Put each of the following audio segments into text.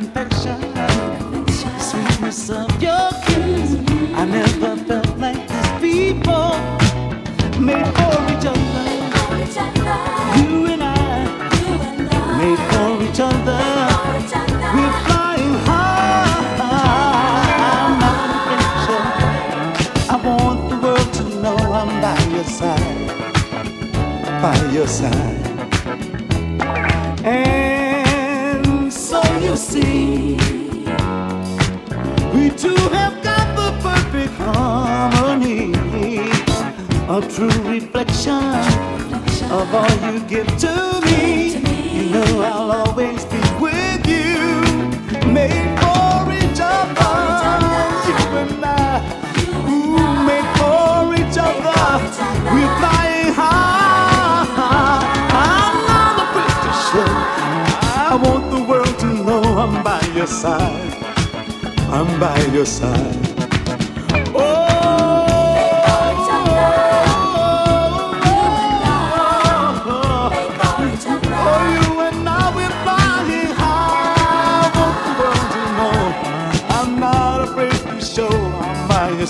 confection, sweetness of your of all you give to me. You know I'll always be with you. Made for each other, you and I. Ooh, made for each other. We're flying high. I'm not afraid to show. I want the world to know I'm by your side. I'm by your side.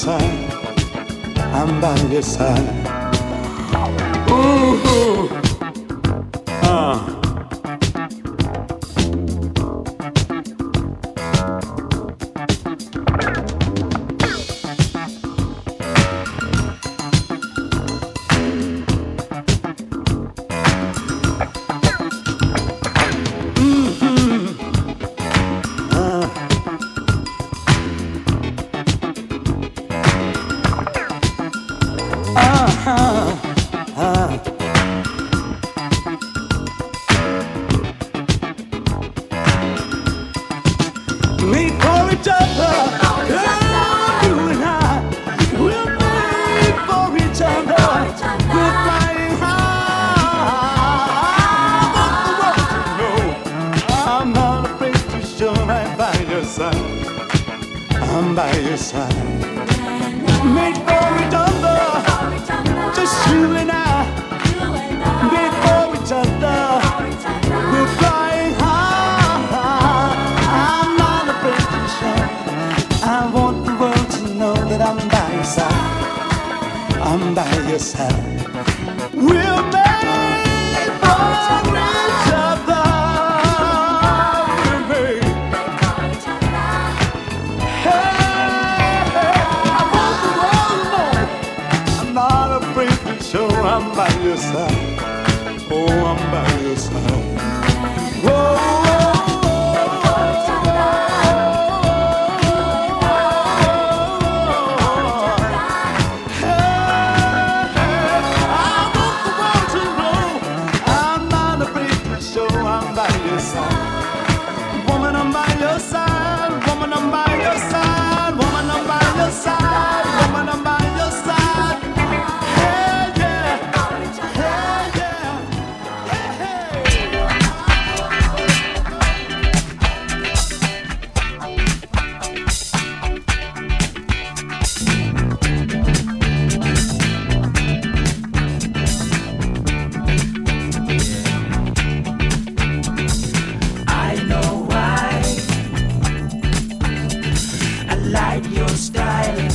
side. I'm by your side. Ooh. like your style.